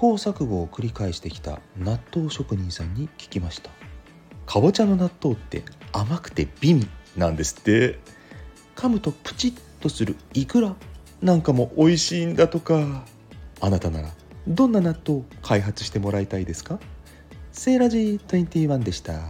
行錯誤を繰り返してきた納豆職人さんに聞きました。かぼちゃの納豆って甘くて美味なんですって。噛むとプチッとするイクラなんかも美味しいんだとか。あなたならどんな納豆を開発してもらいたいですか？セーラジー21でした。